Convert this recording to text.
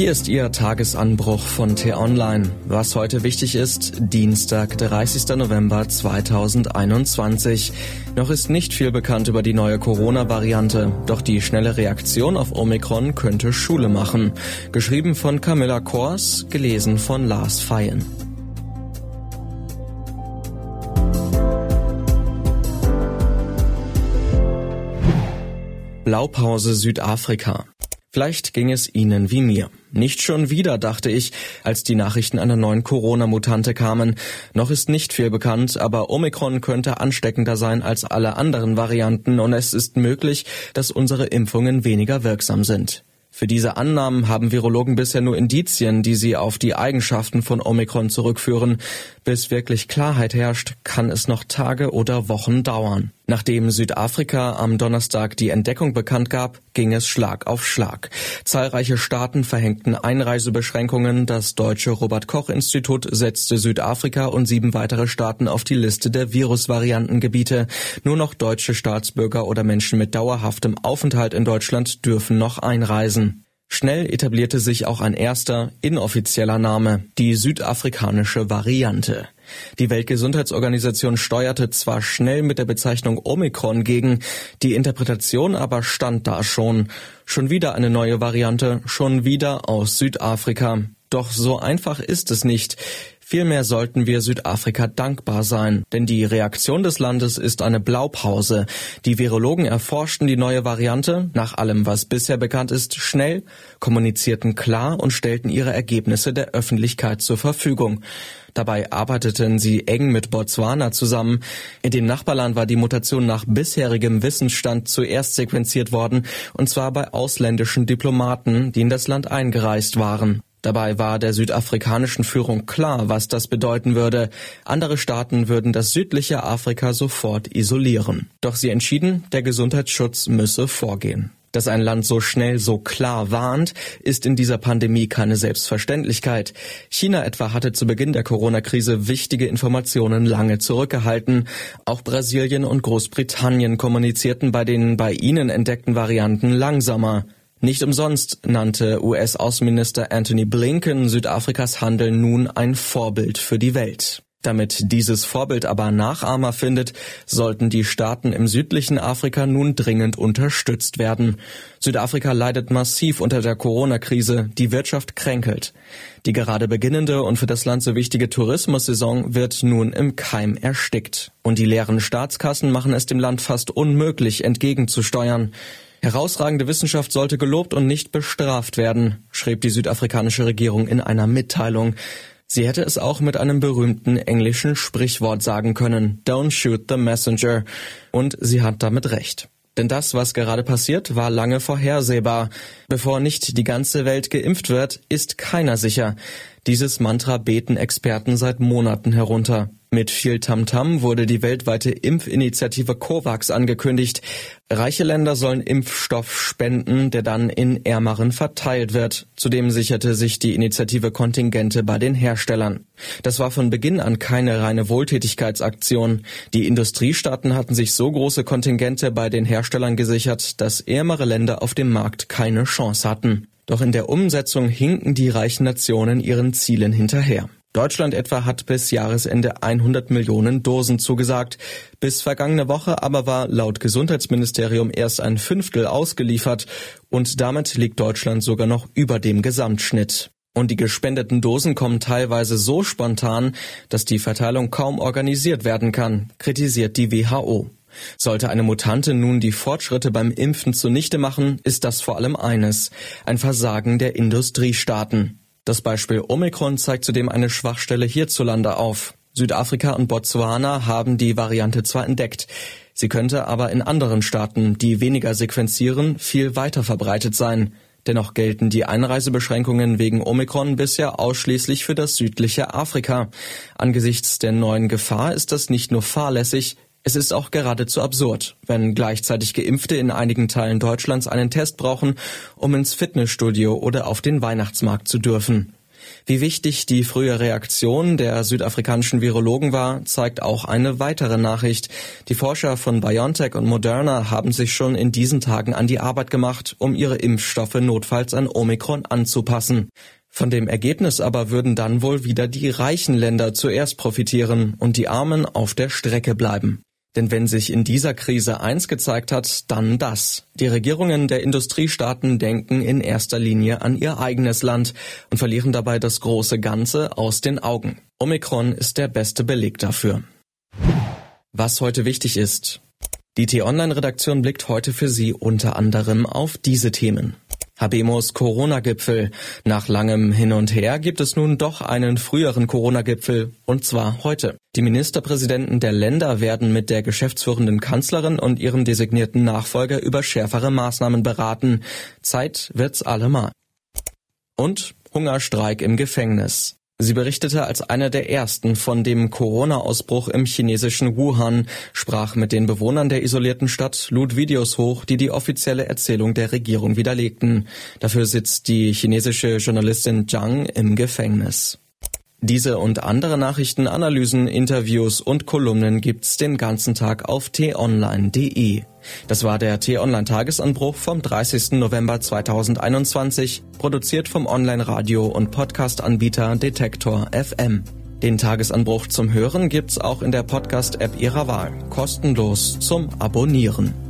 Hier ist Ihr Tagesanbruch von T-Online. Was heute wichtig ist, Dienstag, 30. November 2021. Noch ist nicht viel bekannt über die neue Corona-Variante, doch die schnelle Reaktion auf Omikron könnte Schule machen. Geschrieben von Camilla Kors, gelesen von Lars Feyen. Blaupause Südafrika. Vielleicht ging es Ihnen wie mir. Nicht schon wieder, dachte ich, als die Nachrichten einer neuen Corona-Mutante kamen. Noch ist nicht viel bekannt, aber Omikron könnte ansteckender sein als alle anderen Varianten und es ist möglich, dass unsere Impfungen weniger wirksam sind. Für diese Annahmen haben Virologen bisher nur Indizien, die sie auf die Eigenschaften von Omikron zurückführen. Bis wirklich Klarheit herrscht, kann es noch Tage oder Wochen dauern. Nachdem Südafrika am Donnerstag die Entdeckung bekannt gab, ging es Schlag auf Schlag. Zahlreiche Staaten verhängten Einreisebeschränkungen. Das deutsche Robert Koch Institut setzte Südafrika und sieben weitere Staaten auf die Liste der Virusvariantengebiete. Nur noch deutsche Staatsbürger oder Menschen mit dauerhaftem Aufenthalt in Deutschland dürfen noch einreisen. Schnell etablierte sich auch ein erster, inoffizieller Name, die südafrikanische Variante. Die Weltgesundheitsorganisation steuerte zwar schnell mit der Bezeichnung Omikron gegen, die Interpretation aber stand da schon. Schon wieder eine neue Variante, schon wieder aus Südafrika. Doch so einfach ist es nicht. Vielmehr sollten wir Südafrika dankbar sein, denn die Reaktion des Landes ist eine Blaupause. Die Virologen erforschten die neue Variante, nach allem, was bisher bekannt ist, schnell, kommunizierten klar und stellten ihre Ergebnisse der Öffentlichkeit zur Verfügung. Dabei arbeiteten sie eng mit Botswana zusammen. In dem Nachbarland war die Mutation nach bisherigem Wissensstand zuerst sequenziert worden, und zwar bei ausländischen Diplomaten, die in das Land eingereist waren. Dabei war der südafrikanischen Führung klar, was das bedeuten würde. Andere Staaten würden das südliche Afrika sofort isolieren. Doch sie entschieden, der Gesundheitsschutz müsse vorgehen. Dass ein Land so schnell so klar warnt, ist in dieser Pandemie keine Selbstverständlichkeit. China etwa hatte zu Beginn der Corona-Krise wichtige Informationen lange zurückgehalten. Auch Brasilien und Großbritannien kommunizierten bei den bei ihnen entdeckten Varianten langsamer. Nicht umsonst nannte US-Außenminister Anthony Blinken Südafrikas Handeln nun ein Vorbild für die Welt. Damit dieses Vorbild aber Nachahmer findet, sollten die Staaten im südlichen Afrika nun dringend unterstützt werden. Südafrika leidet massiv unter der Corona-Krise, die Wirtschaft kränkelt. Die gerade beginnende und für das Land so wichtige Tourismussaison wird nun im Keim erstickt. Und die leeren Staatskassen machen es dem Land fast unmöglich, entgegenzusteuern. Herausragende Wissenschaft sollte gelobt und nicht bestraft werden, schrieb die südafrikanische Regierung in einer Mitteilung. Sie hätte es auch mit einem berühmten englischen Sprichwort sagen können, Don't shoot the messenger. Und sie hat damit recht. Denn das, was gerade passiert, war lange vorhersehbar. Bevor nicht die ganze Welt geimpft wird, ist keiner sicher. Dieses Mantra beten Experten seit Monaten herunter. Mit viel Tamtam wurde die weltweite Impfinitiative COVAX angekündigt. Reiche Länder sollen Impfstoff spenden, der dann in ärmeren verteilt wird. Zudem sicherte sich die Initiative Kontingente bei den Herstellern. Das war von Beginn an keine reine Wohltätigkeitsaktion. Die Industriestaaten hatten sich so große Kontingente bei den Herstellern gesichert, dass ärmere Länder auf dem Markt keine Chance hatten. Doch in der Umsetzung hinken die reichen Nationen ihren Zielen hinterher. Deutschland etwa hat bis Jahresende 100 Millionen Dosen zugesagt. Bis vergangene Woche aber war laut Gesundheitsministerium erst ein Fünftel ausgeliefert und damit liegt Deutschland sogar noch über dem Gesamtschnitt. Und die gespendeten Dosen kommen teilweise so spontan, dass die Verteilung kaum organisiert werden kann, kritisiert die WHO. Sollte eine Mutante nun die Fortschritte beim Impfen zunichte machen, ist das vor allem eines, ein Versagen der Industriestaaten. Das Beispiel Omikron zeigt zudem eine Schwachstelle hierzulande auf. Südafrika und Botswana haben die Variante zwar entdeckt, sie könnte aber in anderen Staaten, die weniger sequenzieren, viel weiter verbreitet sein. Dennoch gelten die Einreisebeschränkungen wegen Omikron bisher ausschließlich für das südliche Afrika. Angesichts der neuen Gefahr ist das nicht nur fahrlässig, es ist auch geradezu absurd, wenn gleichzeitig Geimpfte in einigen Teilen Deutschlands einen Test brauchen, um ins Fitnessstudio oder auf den Weihnachtsmarkt zu dürfen. Wie wichtig die frühe Reaktion der südafrikanischen Virologen war, zeigt auch eine weitere Nachricht. Die Forscher von BioNTech und Moderna haben sich schon in diesen Tagen an die Arbeit gemacht, um ihre Impfstoffe notfalls an Omikron anzupassen. Von dem Ergebnis aber würden dann wohl wieder die reichen Länder zuerst profitieren und die Armen auf der Strecke bleiben. Denn wenn sich in dieser Krise eins gezeigt hat, dann das. Die Regierungen der Industriestaaten denken in erster Linie an ihr eigenes Land und verlieren dabei das große Ganze aus den Augen. Omikron ist der beste Beleg dafür. Was heute wichtig ist. Die T-Online-Redaktion blickt heute für Sie unter anderem auf diese Themen. Habemos Corona-Gipfel. Nach langem Hin und Her gibt es nun doch einen früheren Corona-Gipfel, und zwar heute. Die Ministerpräsidenten der Länder werden mit der geschäftsführenden Kanzlerin und ihrem designierten Nachfolger über schärfere Maßnahmen beraten. Zeit wird's allemal. Und Hungerstreik im Gefängnis. Sie berichtete als einer der ersten von dem Corona-Ausbruch im chinesischen Wuhan, sprach mit den Bewohnern der isolierten Stadt, lud Videos hoch, die die offizielle Erzählung der Regierung widerlegten. Dafür sitzt die chinesische Journalistin Zhang im Gefängnis. Diese und andere Nachrichten, Analysen, Interviews und Kolumnen gibt's den ganzen Tag auf t-online.de. Das war der T-Online Tagesanbruch vom 30. November 2021, produziert vom Online-Radio- und Podcast-Anbieter Detektor FM. Den Tagesanbruch zum Hören gibt's auch in der Podcast-App Ihrer Wahl, kostenlos zum Abonnieren.